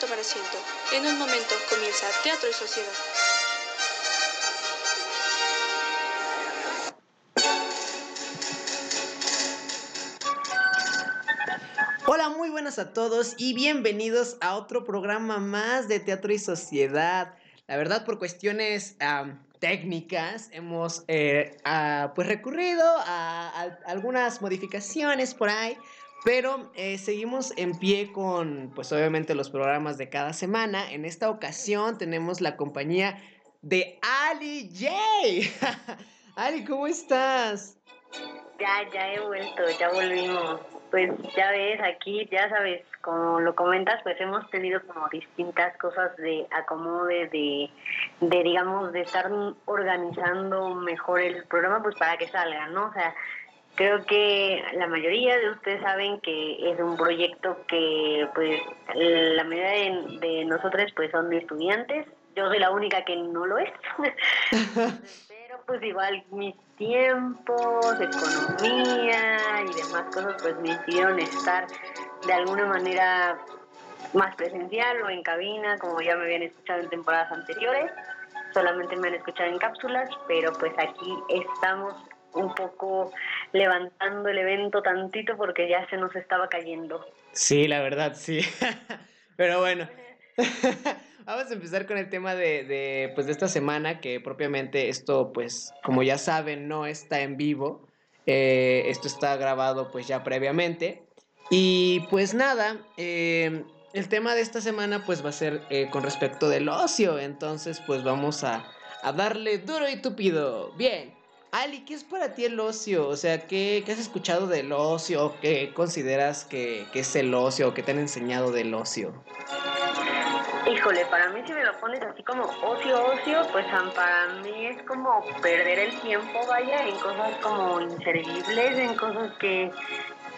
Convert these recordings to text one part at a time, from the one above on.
tomar asiento. En un momento comienza Teatro y Sociedad. Hola, muy buenas a todos y bienvenidos a otro programa más de Teatro y Sociedad. La verdad, por cuestiones técnicas, hemos eh, pues recurrido a, algunas modificaciones por ahí, pero eh, seguimos en pie con, pues obviamente, los programas de cada semana. En esta ocasión tenemos la compañía de Ali J. Ali, ¿cómo estás? Ya, ya he vuelto, ya volvimos. Pues ya ves, aquí, ya sabes, como lo comentas, pues hemos tenido como distintas cosas de acomode, de, de digamos, de estar organizando mejor el programa, pues para que salga, ¿no? O sea, creo que la mayoría de ustedes saben que es un proyecto que, pues, la mayoría de, de nosotros, pues, son estudiantes. Yo soy la única que no lo es. Pero, pues, igual mis tiempos, economía y demás cosas, pues me hicieron estar de alguna manera más presencial o en cabina, como ya me habían escuchado en temporadas anteriores. Solamente me han escuchado en cápsulas, pero pues aquí estamos un poco levantando el evento tantito porque ya se nos estaba cayendo. Sí, la verdad, sí. pero bueno. Vamos a empezar con el tema de, de, pues, de esta semana, que propiamente esto, pues, como ya saben, no está en vivo. Eh, esto está grabado, pues, ya previamente. Y pues nada, eh, el tema de esta semana, pues, va a ser eh, con respecto del ocio. Entonces, pues, vamos a, a, darle duro y tupido. Bien. Ali, ¿qué es para ti el ocio? O sea, ¿qué, qué has escuchado del ocio? ¿Qué consideras que, que es el ocio? ¿Qué te han enseñado del ocio? Híjole, para mí si me lo pones así como ocio, ocio, pues para mí es como perder el tiempo, vaya, en cosas como inservibles, en cosas que,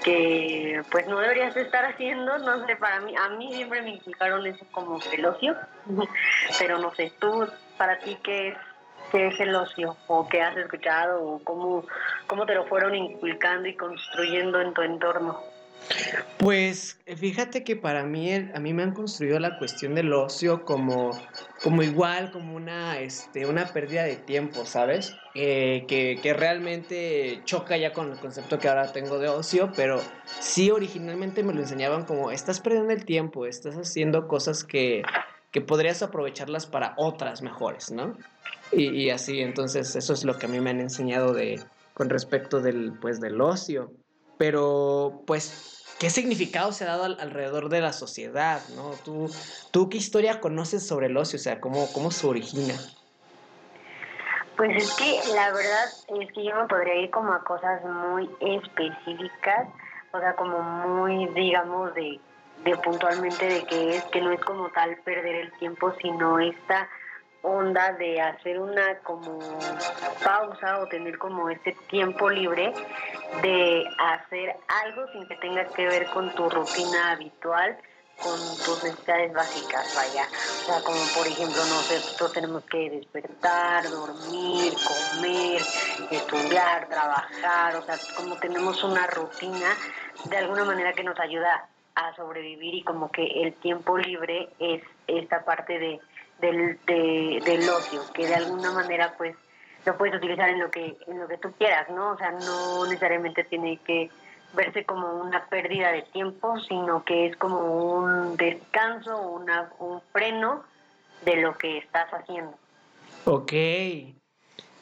que pues no deberías estar haciendo, no sé, para mí, a mí siempre me implicaron eso como el ocio, pero no sé, tú, para ti, ¿qué es, qué es el ocio? ¿O qué has escuchado? ¿O cómo, cómo te lo fueron inculcando y construyendo en tu entorno? Pues fíjate que para mí, a mí me han construido la cuestión del ocio como, como igual, como una, este, una pérdida de tiempo, ¿sabes? Eh, que, que, realmente choca ya con el concepto que ahora tengo de ocio, pero sí originalmente me lo enseñaban como, estás perdiendo el tiempo, estás haciendo cosas que, que podrías aprovecharlas para otras mejores, ¿no? Y, así, entonces eso es lo que a mí me han enseñado de, con respecto del, pues, del ocio. Pero, pues, ¿qué significado se ha dado alrededor de la sociedad, no? ¿Tú, tú qué historia conoces sobre el ocio? O sea, ¿cómo, cómo se origina? Pues es que la verdad es que yo me podría ir como a cosas muy específicas, o sea, como muy, digamos, de, de puntualmente de que es que no es como tal perder el tiempo, sino esta onda de hacer una como pausa o tener como este tiempo libre de hacer algo sin que tenga que ver con tu rutina habitual con tus necesidades básicas, vaya. O sea, como por ejemplo, nosotros tenemos que despertar, dormir, comer, estudiar, trabajar, o sea, como tenemos una rutina de alguna manera que nos ayuda sobrevivir y como que el tiempo libre es esta parte de del, de, del ocio, que de alguna manera pues lo puedes utilizar en lo que en lo que tú quieras, ¿no? O sea, no necesariamente tiene que verse como una pérdida de tiempo, sino que es como un descanso, una, un freno de lo que estás haciendo. Ok,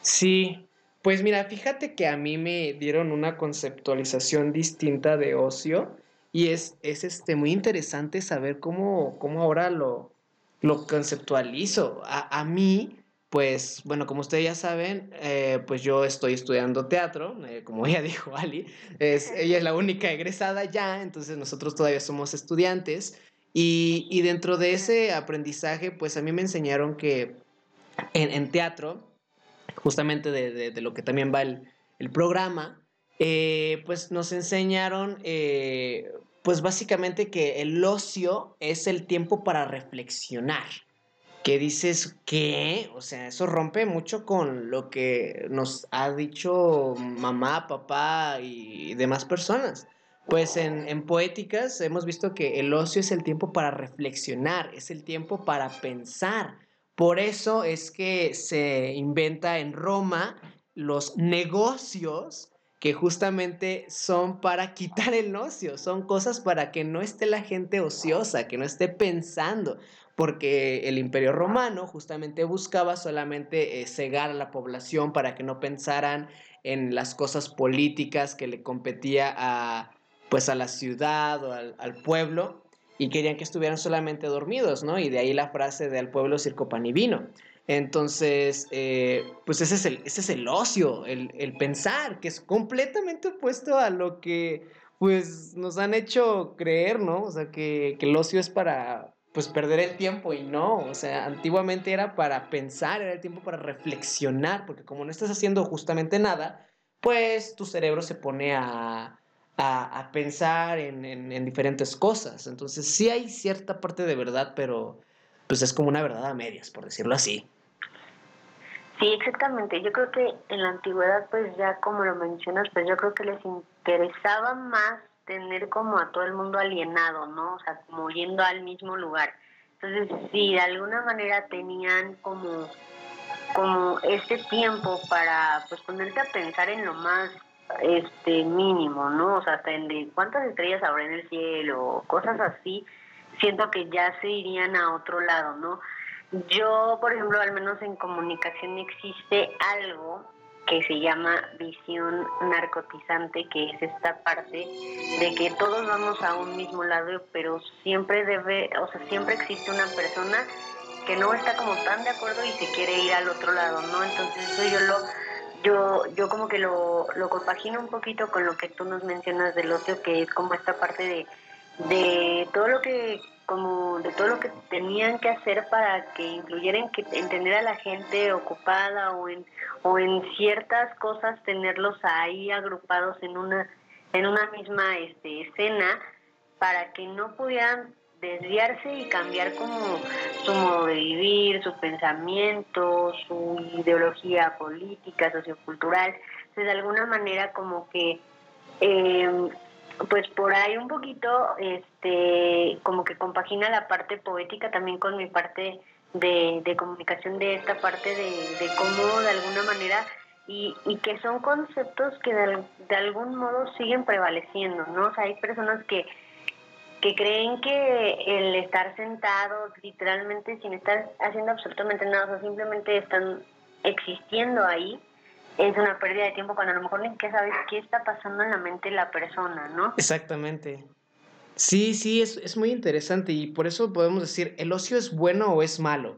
sí, pues mira, fíjate que a mí me dieron una conceptualización distinta de ocio y es, es este, muy interesante saber cómo, cómo ahora lo, lo conceptualizo. A, a mí, pues, bueno, como ustedes ya saben, eh, pues yo estoy estudiando teatro, eh, como ella dijo Ali, es, ella es la única egresada ya, entonces nosotros todavía somos estudiantes. Y, y dentro de ese aprendizaje, pues a mí me enseñaron que en, en teatro, justamente de, de, de, lo que también va el, el programa, eh, pues nos enseñaron eh, pues básicamente que el ocio es el tiempo para reflexionar. Que dices, ¿qué? O sea, eso rompe mucho con lo que nos ha dicho mamá, papá y demás personas. Pues en, en, poéticas hemos visto que el ocio es el tiempo para reflexionar, es el tiempo para pensar. Por eso es que se inventa en Roma los negocios que justamente son para quitar el ocio, son cosas para que no esté la gente ociosa, que no esté pensando, porque el imperio romano justamente buscaba solamente eh, cegar a la población para que no pensaran en las cosas políticas que le competía a, pues, a la ciudad o al, al pueblo, y querían que estuvieran solamente dormidos, ¿no? Y de ahí la frase de al pueblo circo. Entonces, eh, pues ese es el, ese es el ocio, el, el, pensar, que es completamente opuesto a lo que pues nos han hecho creer, ¿no? O sea, que, que, el ocio es para pues perder el tiempo y no, o sea, antiguamente era para pensar, era el tiempo para reflexionar, porque como no estás haciendo justamente nada, pues tu cerebro se pone a, a, pensar en, en, en diferentes cosas. Entonces sí hay cierta parte de verdad, pero pues es como una verdad a medias, por decirlo así. Sí, exactamente. Yo creo que en la antigüedad, pues ya como lo mencionas, pues yo creo que les interesaba más tener como a todo el mundo alienado, ¿no? O sea, como yendo al mismo lugar. Entonces, si de alguna manera tenían como, como este tiempo para pues ponerte a pensar en lo más este mínimo, ¿no? O sea, hasta en de cuántas estrellas habrá en el cielo, cosas así, siento que ya se irían a otro lado, ¿no? Yo, por ejemplo, al menos en comunicación existe algo que se llama visión narcotizante, que es esta parte de que todos vamos a un mismo lado, pero siempre debe, o sea, siempre existe una persona que no está como tan de acuerdo y se quiere ir al otro lado, ¿no? Entonces eso yo lo, yo, yo como que lo, lo compagino un poquito con lo que tú nos mencionas del ocio, que es como esta parte de, de todo lo que como de todo lo que tenían que hacer para que incluyeran que entender a la gente ocupada o en o en ciertas cosas tenerlos ahí agrupados en una en una misma este, escena para que no pudieran desviarse y cambiar como su modo de vivir, su pensamiento, su ideología política, sociocultural. Entonces, de alguna manera como que eh, pues por ahí un poquito, este, como que compagina la parte poética también con mi parte de, de comunicación de esta parte de, de cómo de alguna manera y, y que son conceptos que de, de, algún modo siguen prevaleciendo, ¿no? O sea, hay personas que, que creen que el estar sentados literalmente sin estar haciendo absolutamente nada, o sea, simplemente están existiendo ahí, es una pérdida de tiempo cuando a lo mejor ni que sabes qué está pasando en la mente de la persona, ¿no? Exactamente. Sí, sí, es, es muy interesante y por eso podemos decir, ¿el ocio es bueno o es malo?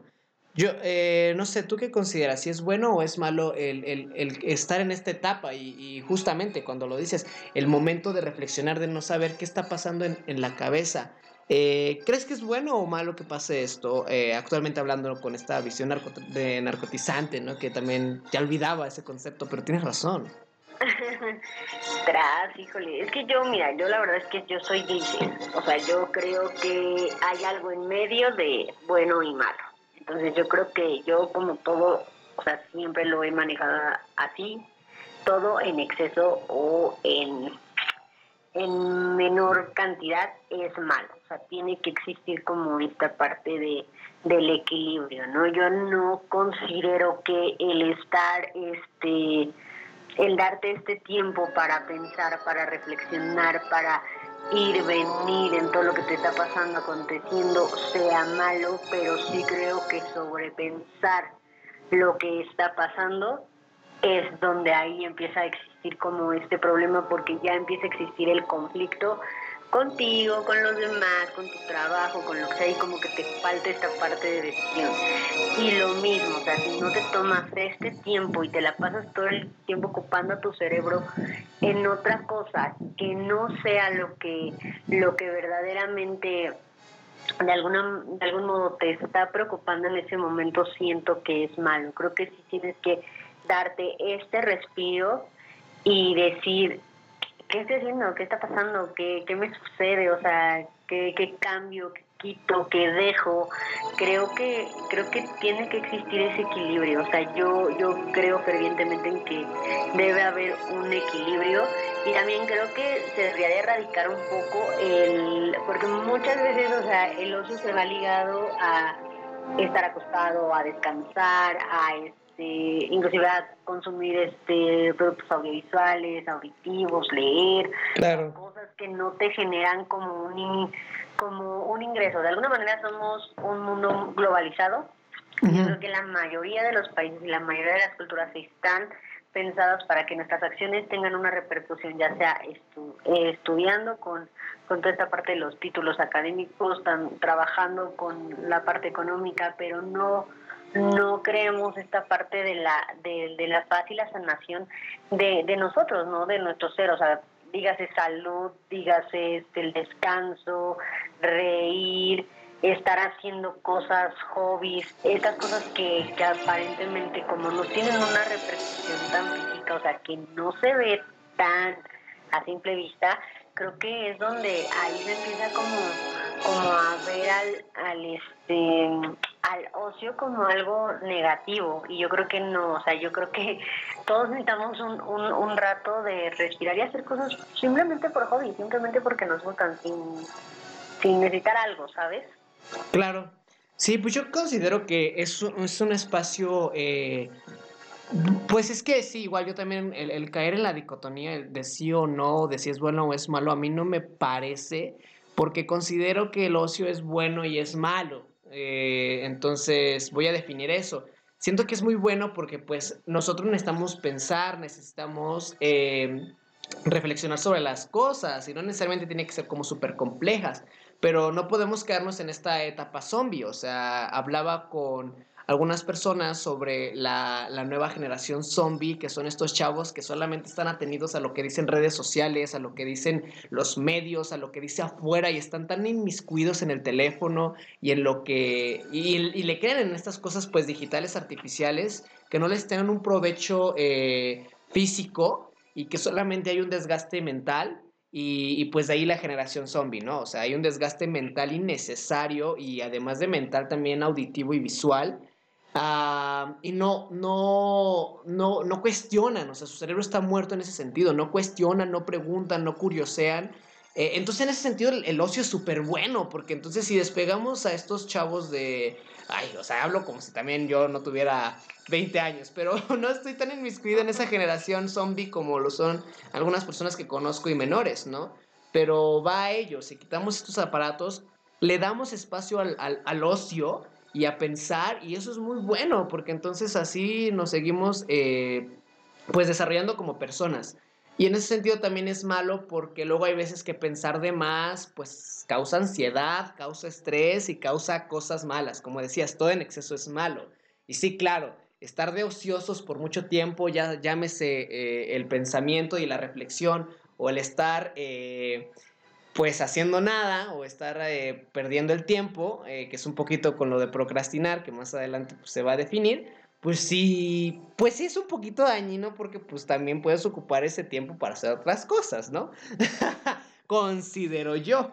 Yo, eh, no sé, ¿tú qué consideras? ¿Si es bueno o es malo el, el, el estar en esta etapa? Y, y, justamente cuando lo dices, el momento de reflexionar, de no saber qué está pasando en, en la cabeza. Eh, ¿Crees que es bueno o malo que pase esto? Eh, actualmente hablando con esta visión narco de narcotizante, ¿no? Que también ya olvidaba ese concepto, pero tienes razón. Tras, híjole, es que yo, mira, yo la verdad es que yo soy gris, o sea, yo creo que hay algo en medio de bueno y malo. Entonces yo creo que yo como todo, o sea, siempre lo he manejado así, todo en exceso o en en menor cantidad es malo. O sea, tiene que existir como esta parte de, del equilibrio, ¿no? Yo no considero que el estar, este, el darte este tiempo para pensar, para reflexionar, para ir, venir en todo lo que te está pasando, aconteciendo, sea malo, pero sí creo que sobrepensar lo que está pasando es donde ahí empieza a existir como este problema porque ya empieza a existir el conflicto contigo, con los demás, con tu trabajo, con lo que sea, y como que te falta esta parte de decisión. Y lo mismo, o sea, si no te tomas este tiempo y te la pasas todo el tiempo ocupando a tu cerebro en otra cosa que no sea lo que, lo que verdaderamente de alguna de algún modo te está preocupando en ese momento siento que es malo creo que sí tienes que darte este respiro y decir, ¿qué estoy haciendo? ¿Qué está pasando? ¿Qué, qué me sucede? O sea, ¿qué, qué cambio? quito, qué dejo. Creo que creo que tiene que existir ese equilibrio. O sea, yo yo creo fervientemente en que debe haber un equilibrio y también creo que se debería erradicar un poco el porque muchas veces, o sea, el ocio se va ligado a estar acostado, a descansar, a este, inclusive a consumir este productos audiovisuales, auditivos, leer, cosas que no te generan como un como un ingreso. De alguna manera somos un mundo globalizado. Yo creo que la mayoría de los países y la mayoría de las culturas están pensadas para que nuestras acciones tengan una repercusión, ya sea eh, estudiando con, con toda esta parte de los títulos académicos, trabajando con la parte económica, pero no no creemos esta parte de la de, de la paz y la sanación de, de nosotros, no de nuestro ser, o sea, dígase salud, dígase este, el descanso, reír, estar haciendo cosas, hobbies, estas cosas que, que aparentemente como no tienen una repercusión tan física, o sea, que no se ve tan a simple vista, creo que es donde ahí se empieza como, como a ver al, al este al ocio como algo negativo y yo creo que no, o sea, yo creo que todos necesitamos un, un, un rato de respirar y hacer cosas simplemente por hobby, simplemente porque nos gustan, sin, sin necesitar algo, ¿sabes? Claro. Sí, pues yo considero que es un, es un espacio, eh, pues es que sí, igual yo también, el, caer en la dicotomía de sí o no, de si es bueno o es malo, a mí no me parece, porque considero que el ocio es bueno y es malo. Eh, entonces voy a definir eso. Siento que es muy bueno porque pues nosotros necesitamos pensar, necesitamos eh, reflexionar sobre las cosas y no necesariamente tiene que ser como súper complejas pero no podemos quedarnos en esta etapa zombie. O sea, hablaba con algunas personas sobre la, nueva generación zombie, que son estos chavos que solamente están atendidos a lo que dicen redes sociales, a lo que dicen los medios, a lo que dice afuera y están tan inmiscuidos en el teléfono y en lo que... y, le creen en estas cosas pues digitales artificiales que no les tengan un provecho eh, físico y que solamente hay un desgaste mental y, pues de ahí la generación zombie, ¿no? O sea, hay un desgaste mental innecesario y además de mental también auditivo y visual. Ah, y no, no, no, no cuestionan, o sea, su cerebro está muerto en ese sentido, no cuestionan, no preguntan, no curiosean. Eh, entonces, en ese sentido, el, ocio es súper bueno, porque entonces si despegamos a estos chavos de, ay, o sea, hablo como si también yo no tuviera 20 años, pero no estoy tan inmiscuido en esa generación zombie como lo son algunas personas que conozco y menores, ¿no? Pero va a ello, si quitamos estos aparatos, le damos espacio al, al, ocio y a pensar, y eso es muy bueno, porque entonces así nos seguimos, eh, pues, desarrollando como personas. Y en ese sentido también es malo porque luego hay veces que pensar de más, pues causa ansiedad, causa estrés y causa cosas malas. Como decías, todo en exceso es malo. Y sí, claro, estar de ociosos por mucho tiempo, ya llámese eh, el pensamiento y la reflexión, o el estar eh, pues haciendo nada, o estar eh, perdiendo el tiempo, que es un poquito con lo de procrastinar, que más adelante pues, se va a definir, pues sí, pues sí es un poquito dañino porque pues también puedes ocupar ese tiempo para hacer otras cosas, ¿no? Considero yo.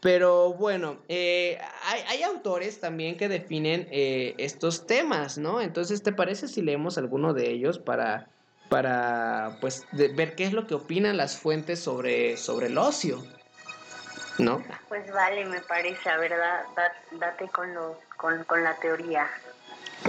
Pero bueno, eh, hay, autores también que definen eh, estos temas, ¿no? Entonces, ¿te parece si leemos alguno de ellos para, para pues, ver qué es lo que opinan las fuentes sobre, sobre el ocio? ¿No? Pues vale, me parece, a ver, date con, los, con, con la teoría.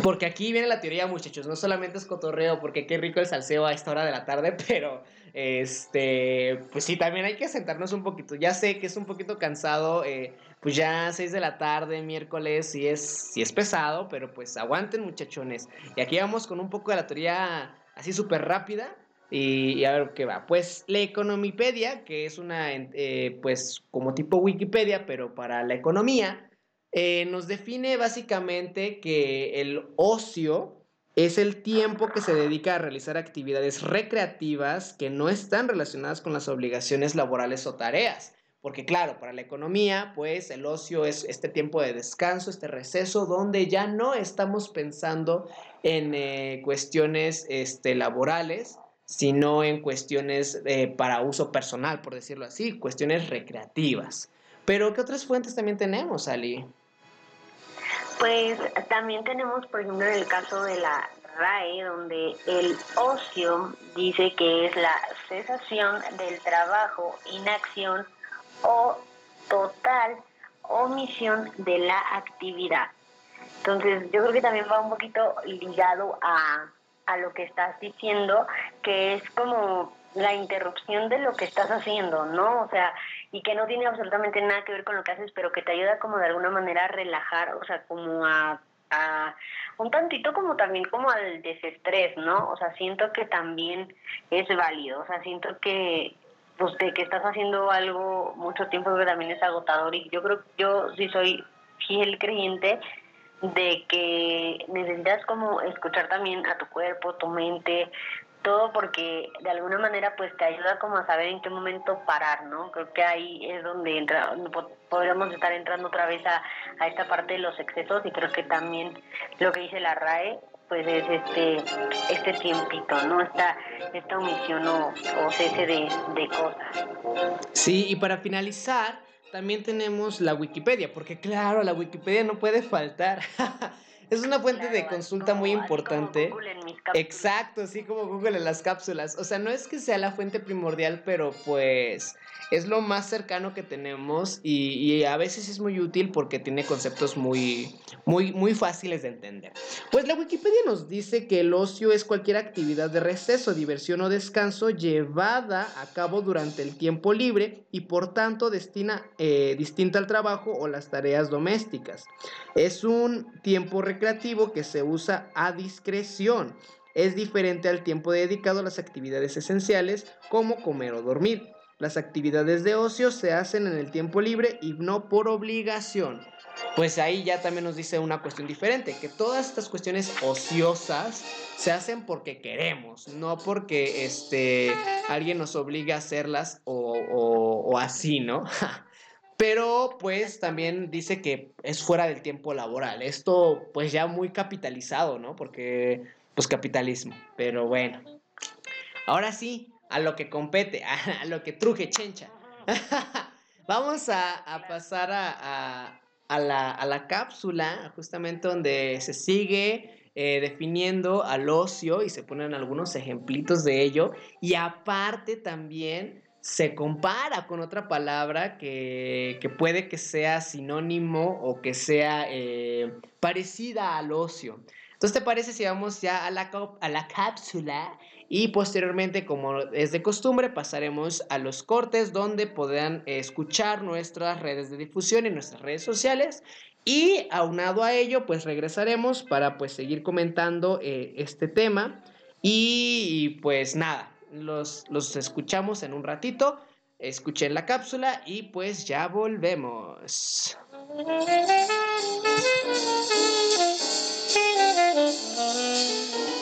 Porque aquí viene la teoría, muchachos. No solamente es cotorreo, porque qué rico el salseo a esta hora de la tarde, pero este, pues sí, también hay que sentarnos un poquito. Ya sé que es un poquito cansado, eh, pues ya 6 de la tarde, miércoles, sí es, sí es pesado, pero pues aguanten, muchachones. Y aquí vamos con un poco de la teoría así súper rápida. Y, a ver qué va. Pues la Economipedia, que es una, eh, pues como tipo Wikipedia, pero para la economía, eh, nos define básicamente que el ocio es el tiempo que se dedica a realizar actividades recreativas que no están relacionadas con las obligaciones laborales o tareas. Porque claro, para la economía, pues el ocio es este tiempo de descanso, este receso, donde ya no estamos pensando en eh, cuestiones este, laborales, sino en cuestiones eh, para uso personal, por decirlo así, cuestiones recreativas. Pero ¿qué otras fuentes también tenemos, Ali? Pues también tenemos, por ejemplo, en el caso de la RAE, donde el ocio dice que es la cesación del trabajo, inacción o total omisión de la actividad. Entonces, yo creo que también va un poquito ligado a, a lo que estás diciendo, que es como la interrupción de lo que estás haciendo, ¿no? O sea, y que no tiene absolutamente nada que ver con lo que haces, pero que te ayuda como de alguna manera a relajar, o sea, como a, a un tantito como también como al desestrés, ¿no? O sea, siento que también es válido, o sea, siento que pues de que estás haciendo algo mucho tiempo que también es agotador y yo creo yo sí soy fiel creyente de que necesitas como escuchar también a tu cuerpo, tu mente, todo porque de alguna manera pues te ayuda como a saber en qué momento parar, ¿no? Creo que ahí es donde entra, podríamos estar entrando otra vez a, a esta parte de los excesos y creo que también lo que dice la RAE pues es este este tiempito, ¿no? Esta, esta omisión o, o cese de, de cosas. Sí, y para finalizar, también tenemos la Wikipedia, porque claro, la Wikipedia no puede faltar. es una fuente de consulta muy importante. Exacto, así como Google en las cápsulas. O sea, no es que sea la fuente primordial, pero pues es lo más cercano que tenemos y, a veces es muy útil porque tiene conceptos muy, muy, muy fáciles de entender. Pues la Wikipedia nos dice que el ocio es cualquier actividad de receso, diversión o descanso llevada a cabo durante el tiempo libre y por tanto destina, eh, distinta al trabajo o las tareas domésticas. Es un tiempo recreativo que se usa a discreción. Es diferente al tiempo dedicado a las actividades esenciales como comer o dormir. Las actividades de ocio se hacen en el tiempo libre y no por obligación. Pues ahí ya también nos dice una cuestión diferente, que todas estas cuestiones ociosas se hacen porque queremos, no porque este, alguien nos obliga a hacerlas o, o, o así, ¿no? Pero pues también dice que es fuera del tiempo laboral. Esto pues ya muy capitalizado, ¿no? Porque pues capitalismo. Pero bueno. Ahora sí, a lo que compete, a, lo que truje chencha. Vamos a, a pasar a, a, la, a, la, cápsula, justamente donde se sigue eh, definiendo al ocio y se ponen algunos ejemplitos de ello. Y aparte también se compara con otra palabra que, que puede que sea sinónimo o que sea eh, parecida al ocio. Entonces, ¿te parece si vamos ya a la, a la cápsula y posteriormente, como es de costumbre, pasaremos a los cortes donde podrán escuchar nuestras redes de difusión y nuestras redes sociales. Y aunado a ello, pues regresaremos para pues seguir comentando eh, este tema. Y pues nada, los, los escuchamos en un ratito. Escuchen la cápsula y pues ya volvemos.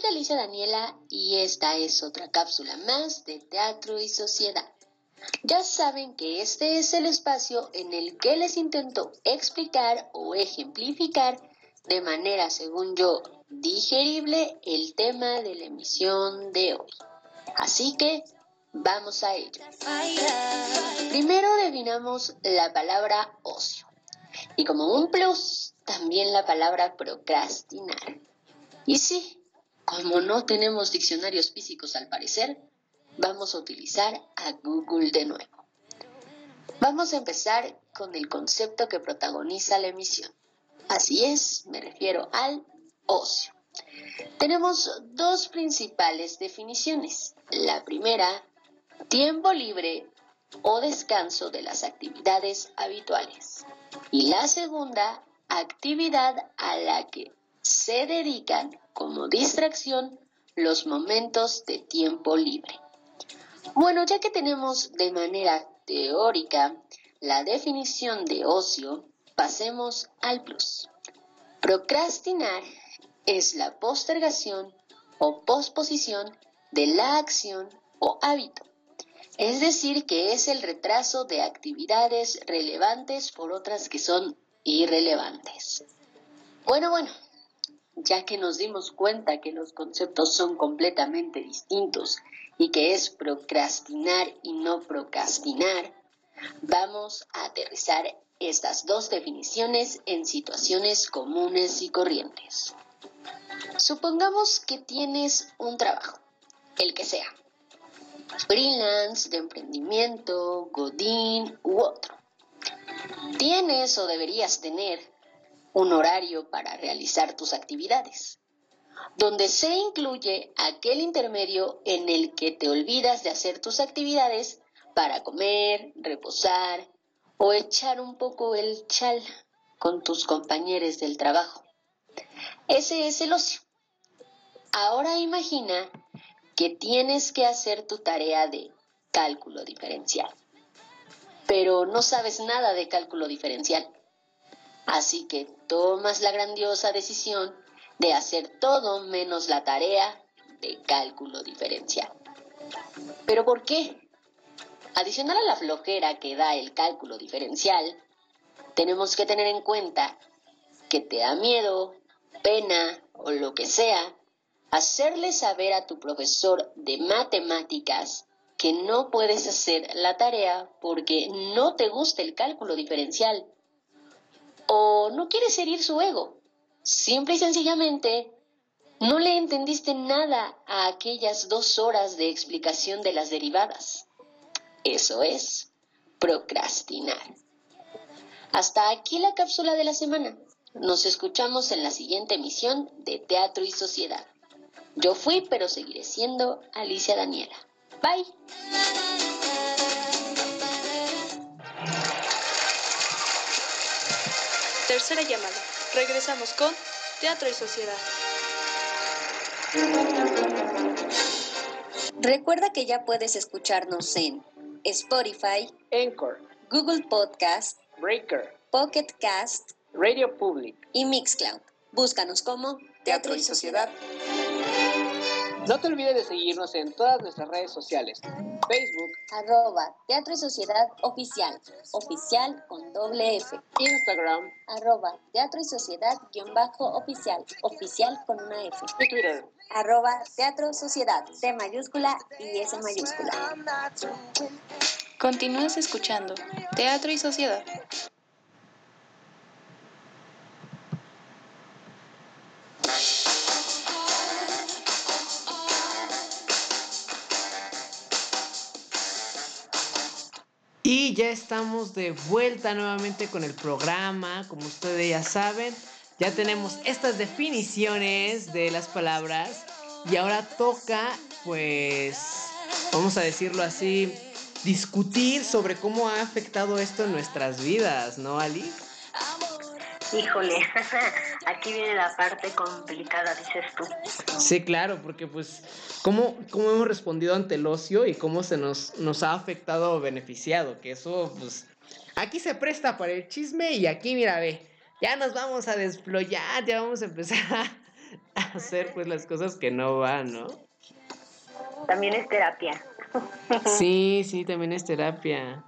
soy Alicia Daniela y esta es otra cápsula más de Teatro y Sociedad. Ya saben que este es el espacio en el que les intento explicar o ejemplificar de manera, según yo, digerible el tema de la emisión de hoy. Así que vamos a ello. Primero definamos la palabra ocio y como un plus también la palabra procrastinar. Y sí, como no tenemos diccionarios físicos al parecer, vamos a utilizar a Google de nuevo. Vamos a empezar con el concepto que protagoniza la emisión. Así es, me refiero al ocio. Tenemos dos principales definiciones. La primera, tiempo libre o descanso de las actividades habituales. Y la segunda, actividad a la que se dedican como distracción los momentos de tiempo libre. Bueno, ya que tenemos de manera teórica la definición de ocio, pasemos al plus. Procrastinar es la postergación o posposición de la acción o hábito. Es decir, que es el retraso de actividades relevantes por otras que son irrelevantes. Bueno, bueno, ya que nos dimos cuenta que los conceptos son completamente distintos y que es procrastinar y no procrastinar, vamos a aterrizar estas dos definiciones en situaciones comunes y corrientes. Supongamos que tienes un trabajo, el que sea, freelance, de emprendimiento, godín u otro. Tienes o deberías tener un horario para realizar tus actividades, donde se incluye aquel intermedio en el que te olvidas de hacer tus actividades para comer, reposar o echar un poco el chal con tus compañeros del trabajo. Ese es el ocio. Ahora imagina que tienes que hacer tu tarea de cálculo diferencial, pero no sabes nada de cálculo diferencial. Así que tomas la grandiosa decisión de hacer todo menos la tarea de cálculo diferencial. ¿Pero por qué? Adicional a la flojera que da el cálculo diferencial, tenemos que tener en cuenta que te da miedo, pena o lo que sea, hacerle saber a tu profesor de matemáticas que no puedes hacer la tarea porque no te gusta el cálculo diferencial o no quieres herir su ego. Simple y sencillamente, no le entendiste nada a aquellas dos horas de explicación de las derivadas. Eso es procrastinar. Hasta aquí la cápsula de la semana. Nos escuchamos en la siguiente emisión de Teatro y Sociedad. Yo fui, pero seguiré siendo Alicia Daniela. Bye. Tercera llamada. Regresamos con Teatro y Sociedad. Recuerda que ya puedes escucharnos en Spotify, Anchor, Google Podcast, Breaker, Pocket Cast Radio Public. y Mixcloud. Búscanos como Teatro y Sociedad. No te olvides de seguirnos en todas nuestras redes sociales. Facebook, Arroba Teatro y Sociedad Oficial. Oficial con doble F. Instagram Arroba Teatro y Sociedad guion bajo oficial. Oficial con una F. y Twitter. Arroba Teatro Sociedad. T mayúscula y S mayúscula. Continúas escuchando Teatro y Sociedad. Ya estamos de vuelta nuevamente con el programa. Como ustedes ya saben, ya tenemos estas definiciones de las palabras. Y ahora toca, pues, vamos a decirlo así, discutir sobre cómo ha afectado esto en nuestras vidas, ¿no, Ali? Híjole, aquí viene la parte complicada, dices tú. Sí, claro, porque pues, ¿cómo, cómo hemos respondido ante el ocio y cómo se nos, nos ha afectado o beneficiado? Que eso, pues, aquí se presta para el chisme y aquí, mira, ve, ya nos vamos a desployar, ya vamos a empezar a, a hacer pues las cosas que no van, ¿no? También es terapia. Sí, sí, también es terapia.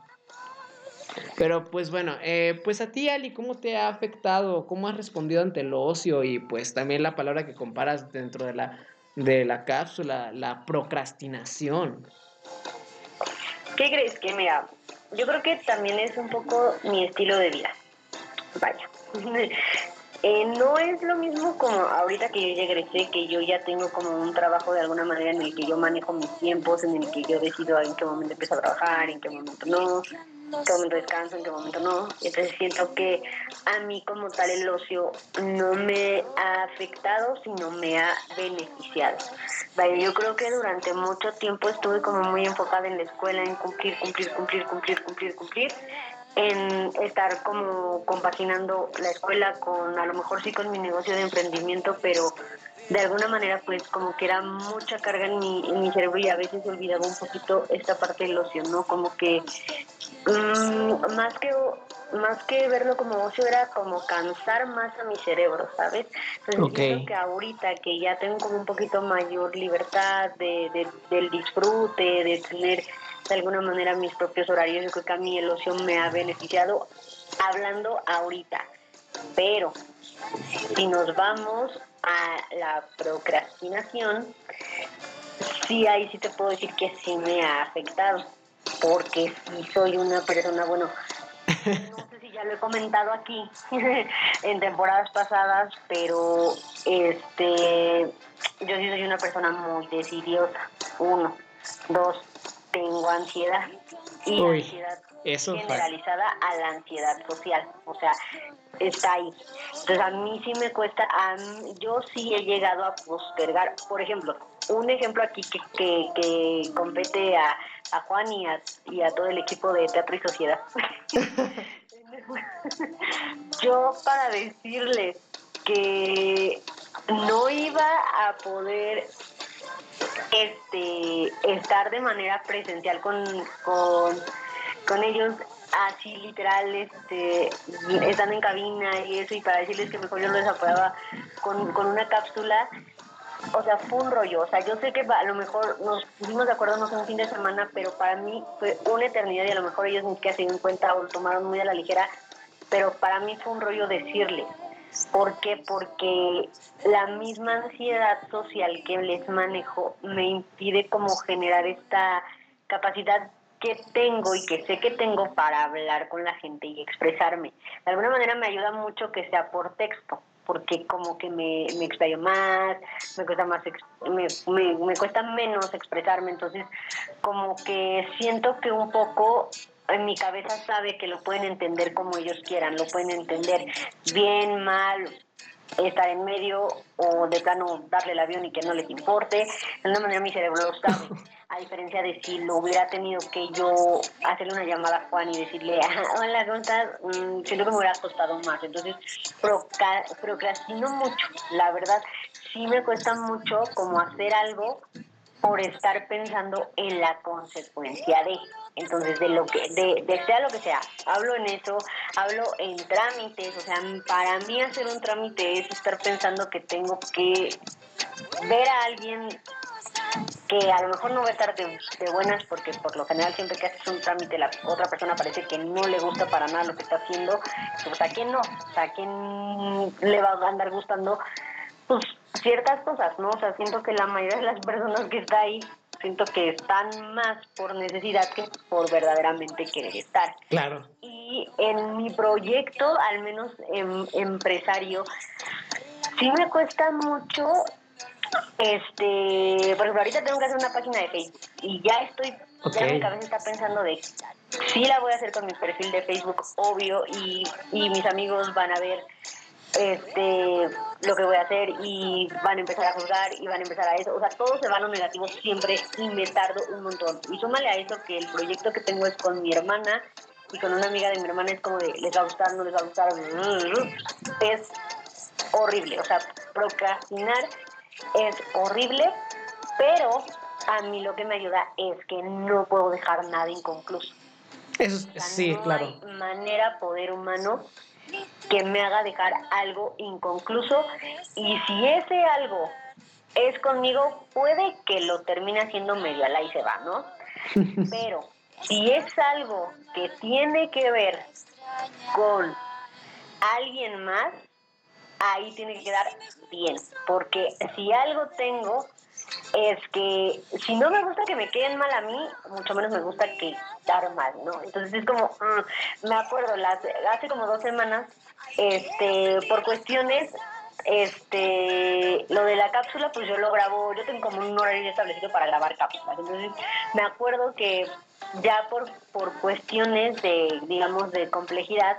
Pero pues bueno, eh, pues a ti Ali, ¿cómo te ha afectado? ¿Cómo has respondido ante el ocio? Y pues también la palabra que comparas dentro de la, de la cápsula, la procrastinación. ¿Qué crees que mira? Yo creo que también es un poco mi estilo de vida. Vaya. Eh, no es lo mismo como ahorita que yo ya egresé, que yo ya tengo como un trabajo de alguna manera en el que yo manejo mis tiempos, en el que yo decido en qué momento empiezo a trabajar, en qué momento no, qué momento descanso, en qué momento no. Entonces siento que a mí como tal el ocio no me ha afectado, sino me ha beneficiado. Vaya, yo creo que durante mucho tiempo estuve como muy enfocada en la escuela, en cumplir, cumplir, cumplir, cumplir, cumplir, cumplir en estar como compaginando la escuela con a lo mejor sí con mi negocio de emprendimiento, pero de alguna manera pues como que era mucha carga en mi, en mi cerebro y a veces olvidaba un poquito esta parte del ocio, ¿no? Como que mm, más que más que verlo como ocio era como cansar más a mi cerebro, ¿sabes? Entonces Ok. siento que ahorita que ya tengo como un poquito mayor libertad de, de- del disfrute, de tener de alguna manera mis propios horarios, yo creo que a mí el ocio me ha beneficiado hablando ahorita. Pero si nos vamos a la procrastinación, sí, ahí sí te puedo decir que sí me ha afectado, porque sí soy una persona, bueno, no sé si ya lo he comentado aquí en temporadas pasadas, pero este yo sí soy una persona muy decidiosa. Uno, dos, tengo ansiedad. Y ansiedad generalizada a la ansiedad social, o sea, está ahí. Entonces a mí sí me cuesta, yo sí he llegado a postergar, por ejemplo, un ejemplo aquí que, que, que compete a, a Juan y a, y a todo el equipo de Teatro y Sociedad. yo para decirles que no iba a poder este estar de manera presencial con, con, con ellos así literal este están en cabina y eso y para decirles que mejor yo los apoyaba con, con una cápsula o sea, fue un rollo. O sea, yo sé que a lo mejor nos pusimos de acuerdo, no un fin de semana, pero para mí fue una eternidad y a lo mejor ellos ni siquiera se dieron cuenta o lo tomaron muy a la ligera. Pero para mí fue un rollo decirles. ¿Por qué? Porque la misma ansiedad social que les manejo me impide como generar esta capacidad que tengo y que sé que tengo para hablar con la gente y expresarme. De alguna manera me ayuda mucho que sea por texto, porque como que me, me explayo más, me cuesta más, me, me, me cuesta menos expresarme, entonces como que siento que un poco en mi cabeza sabe que lo pueden entender como ellos quieran, lo pueden entender bien, mal, estar en medio o de plano darle el avión y que no les importe. De una manera mi cerebro lo sabe. A diferencia de si lo hubiera tenido que yo hacerle una llamada a Juan y decirle, hola, ¿cómo estás? Mm, siento que me hubiera costado más. Entonces, procrastino mucho. La verdad, sí me cuesta mucho como hacer algo por estar pensando en la consecuencia de. Entonces, de lo que, de, de, sea lo que sea, hablo en eso, hablo en trámites, o sea, para mí hacer un trámite es estar pensando que tengo que ver a alguien que a lo mejor no va a estar de, buenas porque por lo general siempre que haces un trámite la otra persona parece que no le gusta para nada lo que está haciendo, pues a quién no, o sea, a quién le va a andar gustando pues ciertas cosas, ¿no? O sea, siento que la mayoría de las personas que está ahí siento que están más por necesidad que por verdaderamente querer estar. Claro. Y en mi proyecto, al menos em, empresario, sí me cuesta mucho, este, por ejemplo, ahorita tengo que hacer una página de Facebook y ya estoy, ya mi cabeza está pensando de, sí la voy a hacer con mi perfil de Facebook, obvio, y, y mis amigos van a ver este lo que voy a hacer y van a empezar a juzgar y van a empezar a eso. O sea, todo se va a lo negativo siempre y me tardo un montón. Y súmale a eso que el proyecto que tengo es con mi hermana y con una amiga de mi hermana es como de les va a gustar, no les va a gustar. Es horrible. O sea, procrastinar es horrible, pero a mí lo que me ayuda es que no puedo dejar nada inconcluso. Eso sí, no claro. Hay manera poder humano que me haga dejar algo inconcluso y si ese algo es conmigo, puede que lo termine haciendo medio al y se va, ¿no? Pero si es algo que tiene que ver con alguien más, ahí tiene que quedar bien, porque si algo tengo es que si no me gusta que me queden mal a mí, mucho menos me gusta que dar mal, ¿no? Entonces es como, mm, me acuerdo, las, hace como dos semanas, este, por cuestiones, este, lo de la cápsula, pues yo lo grabo, yo tengo como un horario establecido para grabar cápsulas, entonces me acuerdo que ya por, por cuestiones de, digamos, de complejidad,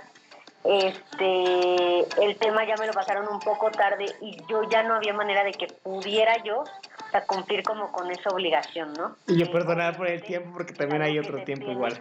este el tema ya me lo pasaron un poco tarde y yo ya no había manera de que pudiera yo cumplir como con esa obligación, ¿no? Y yo perdonar por el tiempo porque también hay otro tiempo igual.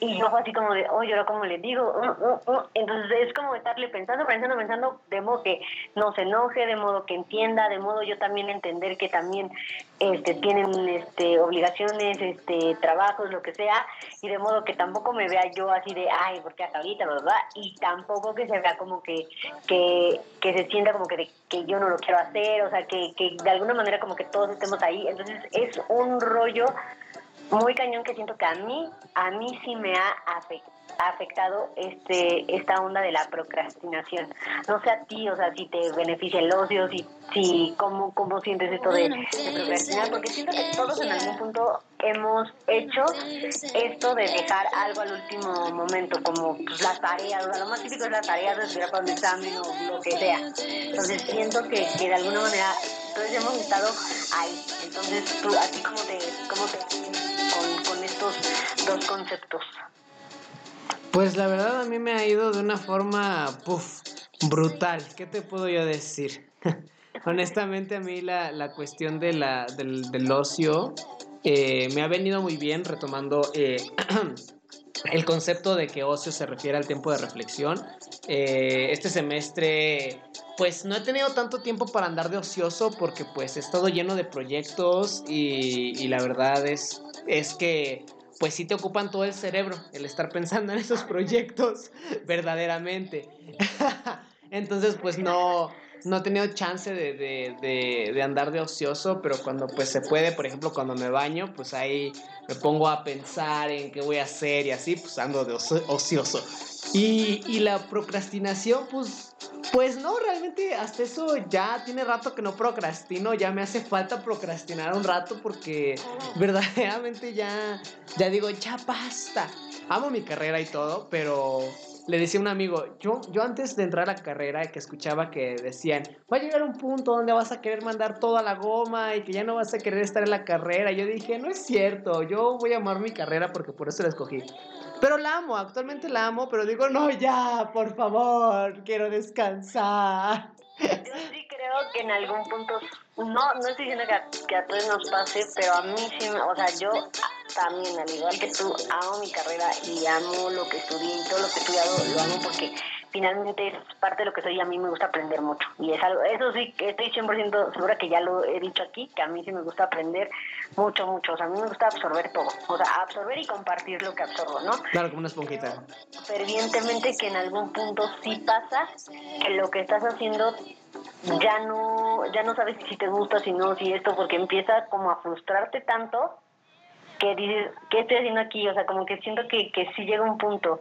Y yo así como de, oh, yo como le digo, uh, uh, uh". entonces es como estarle pensando, pensando, pensando, de modo que no se enoje, de modo que entienda, de modo yo también entender que también este, tienen este, obligaciones, este, trabajos, lo que sea, y de modo que tampoco me vea yo así de, ay, porque hasta ahorita, ¿verdad? Y tampoco que se vea como que, que, que se sienta como que, que yo no lo quiero hacer, o sea, que, que de alguna manera como que todos estemos ahí. Entonces es un rollo muy cañón que siento que a mí, a mí sí me ha afectado este esta onda de la procrastinación. No sé a ti, o sea, si te beneficia el ocio, si, si cómo, cómo sientes esto de, procrastinar, porque siento que todos en algún punto hemos hecho esto de dejar algo al último momento, como pues, las tareas, o sea, lo más típico es las tareas de estudiar para un examen o lo que sea. Entonces siento que, que de alguna manera todos hemos estado ahí. Entonces tú, así como te, cómo te dos conceptos. Pues la verdad a mí me ha ido de una forma, puff, brutal. ¿Qué te puedo yo decir? Honestamente a mí la, la cuestión de la, del, ocio eh, me ha venido muy bien retomando eh, el concepto de que ocio se refiere al tiempo de reflexión. Eh, este semestre pues no he tenido tanto tiempo para andar de ocioso porque pues he estado lleno de proyectos y, y la verdad es, es que pues sí te ocupan todo el cerebro el estar pensando en esos proyectos verdaderamente. Entonces, pues no, no he tenido chance de, de, de, andar de ocioso, pero cuando pues se puede, por ejemplo, cuando me baño, pues ahí me pongo a pensar en qué voy a hacer y así, pues ando de ocioso. Y, y la procrastinación, pues, pues no, realmente hasta eso ya tiene rato que no procrastino, ya me hace falta procrastinar un rato porque verdaderamente ya, ya digo, ya basta. Amo mi carrera y todo, pero le decía un amigo, yo, yo antes de entrar a la carrera que escuchaba que decían, va a llegar un punto donde vas a querer mandar todo a la goma y que ya no vas a querer estar en la carrera. Yo dije, no es cierto, yo voy a amar mi carrera porque por eso la escogí. Pero la amo, actualmente la amo, pero digo, no, ya, por favor, quiero descansar. Yo sí creo que en algún punto, no, no estoy diciendo que a, que a todos nos pase, pero a mí sí, o sea, yo también, al igual que tú, amo mi carrera y amo lo que estudié y todo lo que he estudiado lo amo porque finalmente es parte de lo que soy y a mí me gusta aprender mucho. Y es algo, eso sí, estoy 100% segura que ya lo he dicho aquí, que a mí sí me gusta aprender mucho, mucho. O sea, a mí me gusta absorber todo. O sea, absorber y compartir lo que absorbo, ¿no? Claro, como una esponjita. Fervientemente que en algún punto sí pasa que lo que estás haciendo ya no, ya no sabes si te gusta, si no, si esto, porque empieza como a frustrarte tanto que dices, ¿qué estoy haciendo aquí? O sea, como que siento que, que sí llega un punto.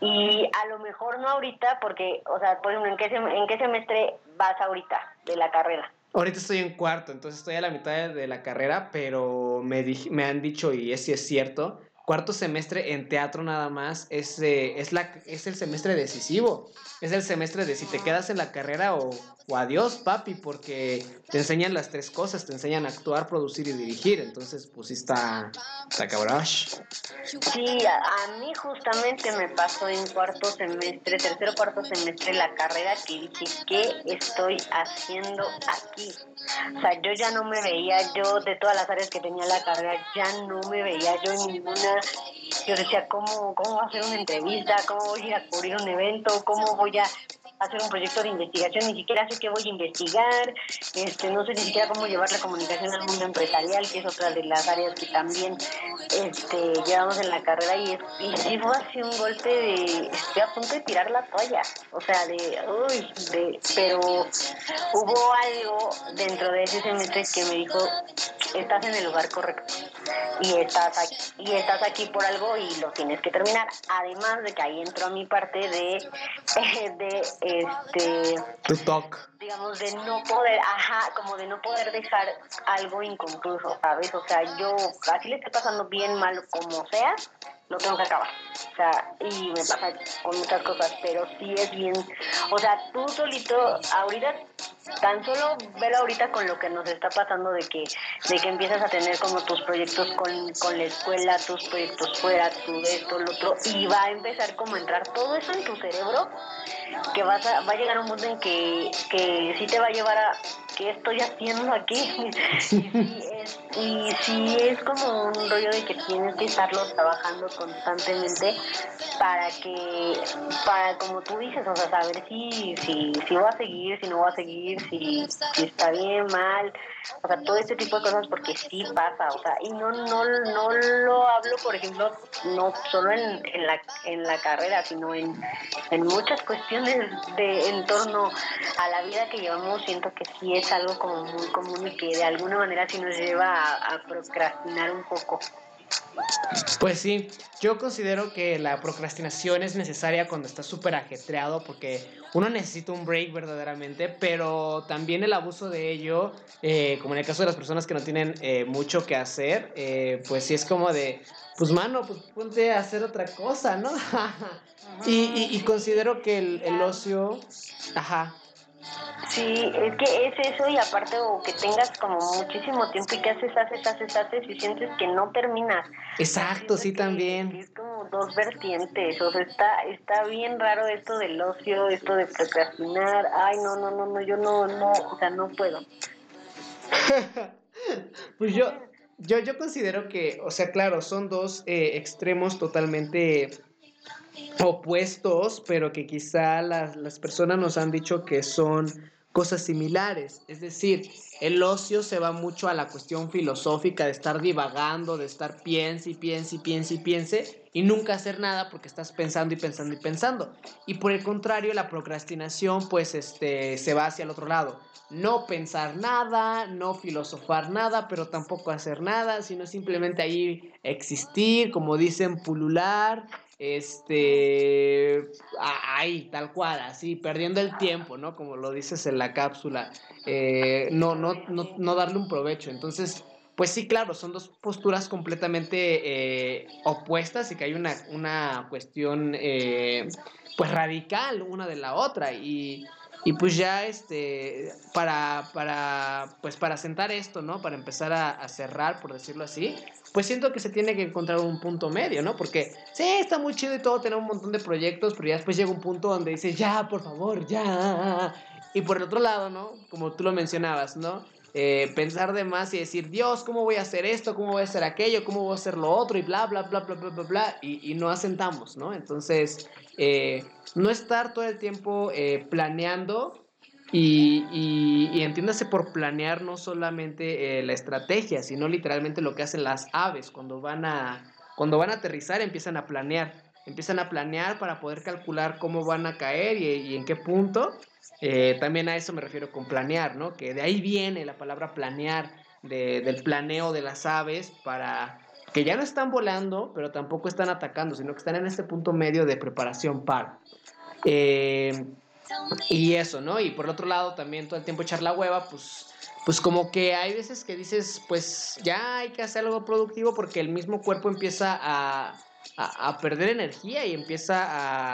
Y a lo mejor no ahorita, porque, o sea, por ejemplo, ¿en qué, ¿en qué semestre vas ahorita de la carrera? Ahorita estoy en cuarto, entonces estoy a la mitad de la carrera, pero me, me han dicho, y es, es cierto, cuarto semestre en teatro nada más es, es, la, es el semestre decisivo. Es el semestre de si te quedas en la carrera o, o adiós, papi, porque te enseñan las tres cosas, te enseñan a actuar, producir y dirigir. Entonces, pues sí está, está. Sí, a, mí justamente me pasó en cuarto semestre, tercero cuarto semestre la carrera que dije, ¿qué estoy haciendo aquí? O sea, yo ya no me veía, yo de todas las áreas que tenía la carrera, ya no me veía yo en ninguna yo decía, ¿cómo, ¿cómo voy a hacer una entrevista? ¿Cómo voy a ir a cubrir un evento? ¿Cómo voy a hacer un proyecto de investigación, ni siquiera sé qué voy a investigar, este, no sé ni siquiera cómo llevar la comunicación al mundo empresarial, que es otra de las áreas que también este, llevamos en la carrera y, y sí fue así un golpe de, estoy a punto de tirar la toalla, o sea, de, uy, de, pero hubo algo dentro de ese semestre que me dijo, estás en el lugar correcto y estás aquí, y estás aquí por algo y lo tienes que terminar, además de que ahí entró a mi parte de, de este talk digamos de no poder ajá como de no poder dejar algo inconcluso sabes o sea yo así le estoy pasando bien mal como sea lo tengo que acabar. O sea, y me pasa con muchas cosas, pero sí es bien. O sea, tú solito, ahorita, tan solo velo ahorita con lo que nos está pasando de que, de que empiezas a tener como tus proyectos con, con la escuela, tus proyectos fuera, tu esto, lo otro, y va a empezar como a entrar todo eso en tu cerebro, que vas a, va a llegar un mundo en que, que sí te va a llevar a qué estoy haciendo aquí. y, sí es, como un rollo de que tienes que estarlo trabajando constantemente para que, para como tú dices, o sea, saber si, si, si voy a seguir, si no voy a seguir, si, si está bien, mal, o sea, todo este tipo de cosas porque sí pasa, o sea, y no, no, no lo hablo, por ejemplo, no solo en, en, la, en la carrera, sino en, en muchas cuestiones de en torno a la vida que llevamos, siento que sí es algo como muy común y que de alguna manera sí nos lleva a, a procrastinar un poco. Pues sí, yo considero que la procrastinación es necesaria cuando estás súper ajetreado porque uno necesita un break verdaderamente, pero también el abuso de ello, eh, como en el caso de las personas que no tienen eh, mucho que hacer, eh, pues sí es como de, pues mano, pues ponte a hacer otra cosa, ¿no? y, considero que el, el ocio, ajá, Sí, es que es eso y aparte o que tengas como muchísimo tiempo y que haces, haces, haces, haces y sientes que no terminas. Exacto, sí también. Es como dos vertientes, o sea, está, está bien raro esto del ocio, esto de procrastinar. Ay, no, no, no, no, yo no, no, o sea, no puedo. pues yo, yo, yo considero que, o sea, claro, son dos eh, extremos totalmente opuestos, pero que quizá las, las personas nos han dicho que son cosas similares. Es decir, el ocio se va mucho a la cuestión filosófica de estar divagando, de estar piense y piense y piense y piense y nunca hacer nada porque estás pensando y pensando y pensando. Y por el contrario, la procrastinación pues este, se va hacia el otro lado. No pensar nada, no filosofar nada, pero tampoco hacer nada, sino simplemente ahí existir, como dicen, pulular este, ahí, tal cual, así, perdiendo el tiempo, ¿no? Como lo dices en la cápsula, eh, no, no, no, no, darle un provecho. Entonces, pues sí, claro, son dos posturas completamente eh, opuestas y que hay una, una cuestión, eh, pues radical una de la otra y y pues ya este, para, para, pues para sentar esto, ¿no? Para empezar a, cerrar, por decirlo así, pues siento que se tiene que encontrar un punto medio, ¿no? Porque sí, está muy chido y todo, tener un montón de proyectos, pero ya después llega un punto donde dices, ya, por favor, ya. Y por el otro lado, ¿no? Como tú lo mencionabas, ¿no? Eh, pensar de más y decir, Dios, ¿cómo voy a hacer esto? ¿Cómo voy a hacer aquello? ¿Cómo voy a hacer lo otro? Y bla, bla, bla, bla, bla, bla, bla. Y, y no asentamos, ¿no? Entonces, eh, no estar todo el tiempo eh, planeando y, y, entiéndase por planear no solamente la estrategia, sino literalmente lo que hacen las aves cuando van a, cuando van a aterrizar, empiezan a planear. Empiezan a planear para poder calcular cómo van a caer y, y en qué punto eh, también a eso me refiero con planear, ¿no? Que de ahí viene la palabra planear, del planeo de las aves para que ya no están volando, pero tampoco están atacando, sino que están en este punto medio de preparación para. Eh, y eso, ¿no? Y por el otro lado, también todo el tiempo echar la hueva, pues, pues como que hay veces que dices, pues ya hay que hacer algo productivo porque el mismo cuerpo empieza a, a, a perder energía y empieza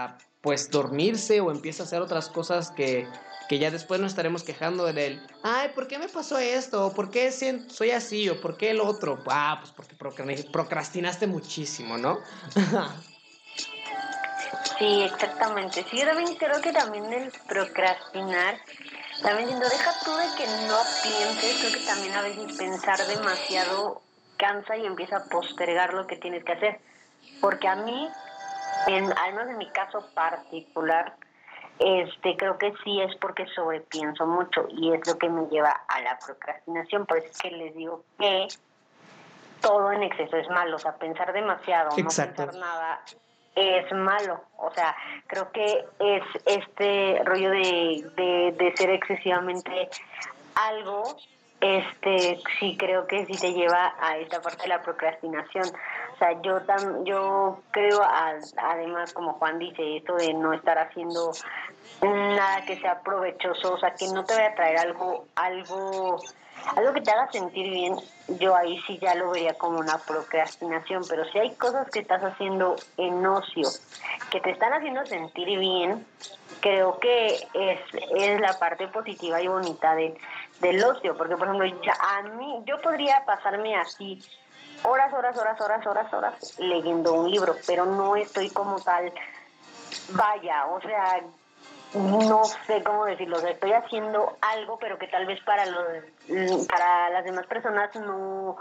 a pues dormirse o empieza a hacer otras cosas que, que ya después nos estaremos quejando de él. Ay, ¿por qué me pasó esto? ¿Por qué soy así? ¿O por qué el otro? Ah, pues porque procrastinaste muchísimo, ¿no? sí, exactamente. Sí, yo también creo que también el procrastinar, también diciendo, deja tú de que no pienses, creo que también a veces pensar demasiado cansa y empieza a postergar lo que tienes que hacer. Porque a mí en, al menos en mi caso particular, este creo que sí es porque sobrepienso mucho y es lo que me lleva a la procrastinación. Por eso es que les digo que todo en exceso es malo. O sea, pensar demasiado, no pensar nada es malo. O sea, creo que es este rollo de, de, ser excesivamente algo este sí creo que sí te lleva a esta parte de la procrastinación. O sea, yo tam, yo creo además como Juan dice esto de no estar haciendo nada que sea provechoso, o sea, que no te vaya a traer algo algo algo que te haga sentir bien, yo ahí sí ya lo vería como una procrastinación, pero si hay cosas que estás haciendo en ocio, que te están haciendo sentir bien, creo que es, es la parte positiva y bonita de, del ocio, porque por ejemplo, a mí, yo podría pasarme así horas, horas, horas, horas, horas, horas leyendo un libro, pero no estoy como tal, vaya, o sea, no sé cómo decirlo, estoy haciendo algo, pero que tal vez para los para las demás personas no,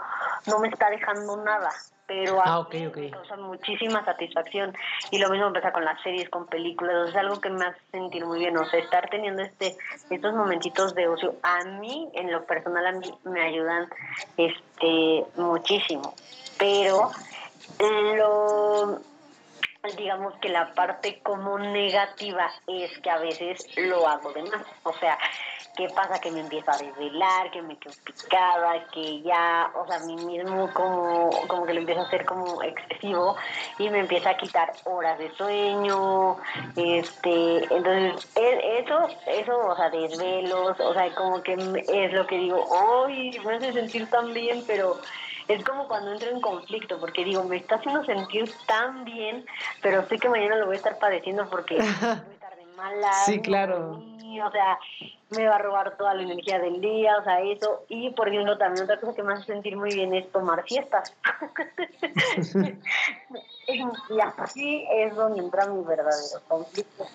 no me está dejando nada pero a ah, mí me causa muchísima satisfacción. Y lo mismo pasa con las series, con películas, es algo que me hace sentir muy bien, o sea, estar teniendo este estos momentitos de ocio a mí en lo personal a mí me ayudan este muchísimo, pero lo digamos que la parte como negativa es que a veces lo hago de más, o sea, ¿Qué pasa? Que me empiezo a desvelar, que me quedo picada, que ya, o sea, a mí mismo como, como que lo empiezo a hacer como excesivo y me empieza a quitar horas de sueño, este, entonces e, eso, eso, o sea, desvelos, o sea, como que es lo que digo, ¡ay! me hace sentir tan bien, pero es como cuando entro en conflicto, porque digo, me está haciendo sentir tan bien, pero sé que mañana lo voy a estar padeciendo porque voy a estar de mala. Sí, claro. o sea, me va a robar toda la energía del día, o sea, eso. Y por ejemplo, también otra cosa que me hace sentir muy bien es tomar fiestas. y así es donde entra mi verdadero conflicto.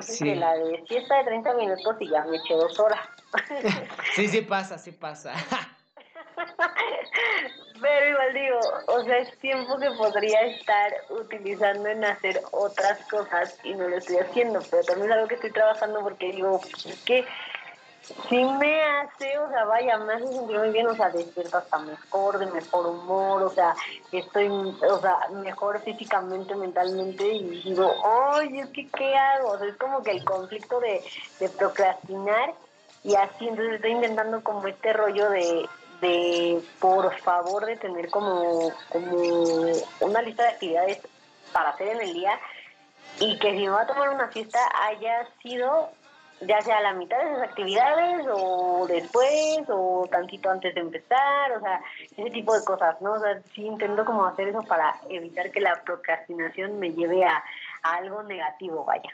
Sí. Que la de fiesta de 30 minutos y ya me eché dos horas. sí, sí pasa, sí pasa. Pero igual digo, o sea, es tiempo que podría estar utilizando en hacer otras cosas y no lo estoy haciendo, pero también es algo que estoy trabajando porque digo, es que sí me hace, o sea, vaya, me hace sentir muy bien, o sea, despierto hasta mejor, de mejor humor, o sea, estoy, o sea, mejor físicamente, mentalmente y digo, oye, es que ¿qué hago? O sea, es como que el conflicto de, de procrastinar y así, entonces estoy intentando como este rollo de de por favor de tener como, como una lista de actividades para hacer en el día y que si me va a tomar una fiesta haya sido ya sea la mitad de esas actividades o después o tantito antes de empezar, o sea, ese tipo de cosas, ¿no? O sea, sí intento como hacer eso para evitar que la procrastinación me lleve a, a algo negativo, vaya.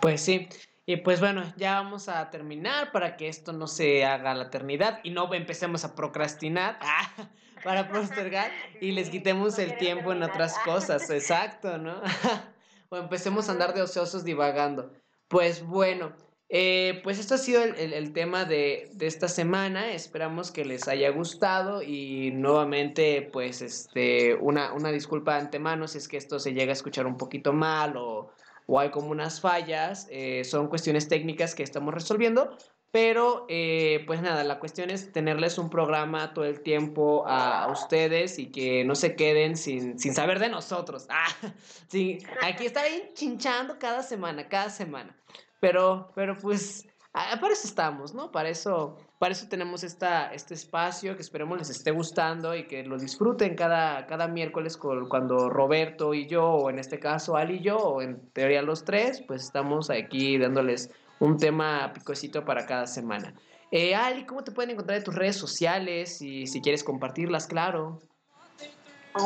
Pues sí, y pues bueno, ya vamos a terminar para que esto no se haga la eternidad y no empecemos a procrastinar para postergar y les quitemos el tiempo en otras cosas, exacto, ¿no? o empecemos a andar de ociosos divagando. Pues bueno, eh, pues esto ha sido el, el, tema de, de, esta semana. Esperamos que les haya gustado y nuevamente, pues, este, una, una disculpa de antemano si es que esto se llega a escuchar un poquito mal o o hay como unas fallas, eh, son cuestiones técnicas que estamos resolviendo, pero eh, pues nada, la cuestión es tenerles un programa todo el tiempo a, ustedes y que no se queden sin, sin saber de nosotros. Ah, sí, aquí bien chinchando cada semana, cada semana. Pero, pero pues para eso estamos, ¿no? Para eso, para eso tenemos esta, este espacio que esperemos les esté gustando y que lo disfruten cada, cada miércoles cuando Roberto y yo, o en este caso Ali y yo, o en teoría los tres, pues estamos aquí dándoles un tema picosito para cada semana. Eh, Ali, ¿cómo te pueden encontrar en tus redes sociales? Y si quieres compartirlas, claro.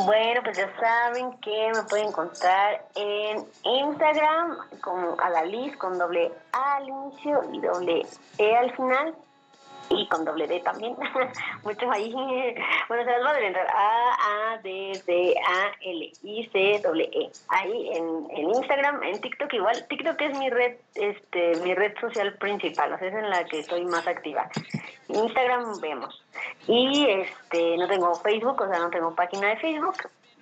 Bueno, pues ya saben que me pueden encontrar en Instagram como Adaliz con doble A al inicio y doble E al final y con doble D también. Muchos ahí. Bueno, se las va a entrar A, A, D, D, A, L, I, C, doble E. Ahí en, en Instagram, en TikTok igual. TikTok es mi red, este, mi red social principal, o sea, es en la que estoy más activa. Instagram vemos. Y este no tengo Facebook, o sea, no tengo página de Facebook,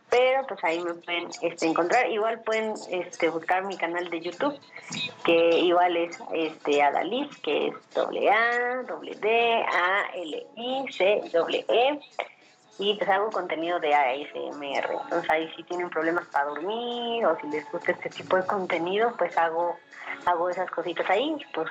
pero pues ahí me pueden este, encontrar. Igual pueden este, buscar mi canal de YouTube, que igual es este Adaliz, que es doble A, doble D, A, L, I, C, doble E. Y pues hago contenido de ASMR. Entonces ahí si tienen problemas para dormir o si les gusta este tipo de contenido, pues hago, hago esas cositas ahí. Pues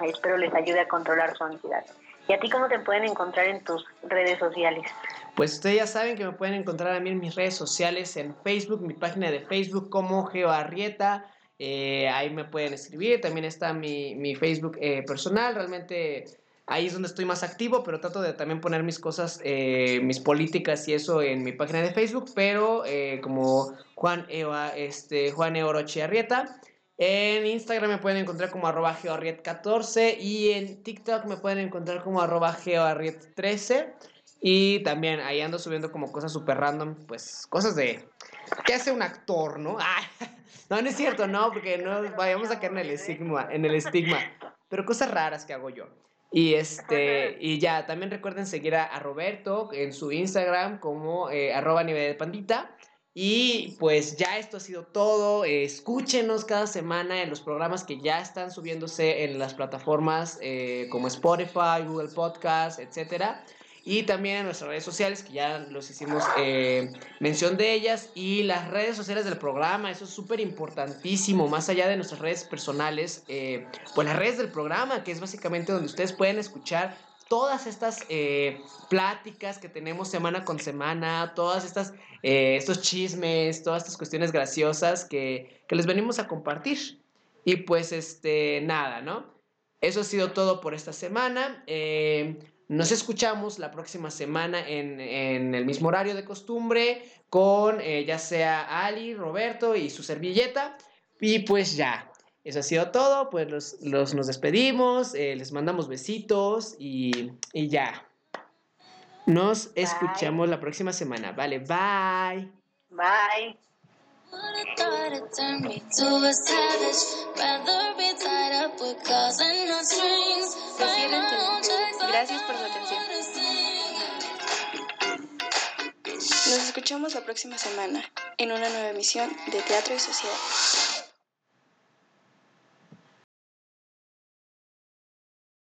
espero les ayude a controlar su ansiedad. ¿Y a ti cómo te pueden encontrar en tus redes sociales? Pues ustedes ya saben que me pueden encontrar a mí en mis redes sociales, en Facebook, mi página de Facebook como GeoArrieta. Eh, ahí me pueden escribir. También está mi, mi Facebook eh, personal. Realmente ahí es donde estoy más activo, pero trato de también poner mis cosas, eh, mis políticas y eso en mi página de Facebook. Pero como Juan, Eva, este, Juan Arrieta. En Instagram me pueden encontrar como arroba geoarriet14 y en TikTok me pueden encontrar como arroba geoarriet13. Y también ahí ando subiendo como cosas súper random, pues cosas de... ¿Qué hace un actor, no? no, no es cierto, no, porque no vayamos a caer en el estigma, en el estigma. Pero cosas raras que hago yo. Y este, y ya, también recuerden seguir a, Roberto en su Instagram como eh, arroba nivel de pandita. Y pues ya esto ha sido todo. escúchenos cada semana en los programas que ya están subiéndose en las plataformas eh, como Spotify, Google Podcast, etc. y también en nuestras redes sociales, que ya los hicimos eh, mención de ellas, y las redes sociales del programa, eso es súper importantísimo, más allá de nuestras redes personales, eh, pues las redes del programa, que es básicamente donde ustedes pueden escuchar todas estas eh, pláticas que tenemos semana con semana, todas estas, estos chismes, todas estas cuestiones graciosas que, que les venimos a compartir. Y pues, este, nada, ¿no? Eso ha sido todo por esta semana. Nos escuchamos la próxima semana en, el mismo horario de costumbre con eh, ya sea Ali, Roberto y su servilleta. Y pues ya, eso ha sido todo. Pues los, nos despedimos, eh, les mandamos besitos y, y ya. Nos escuchamos la próxima semana. Vale, bye. Bye. Gracias por su atención. Nos escuchamos la próxima semana en una nueva emisión de Teatro y Sociedad.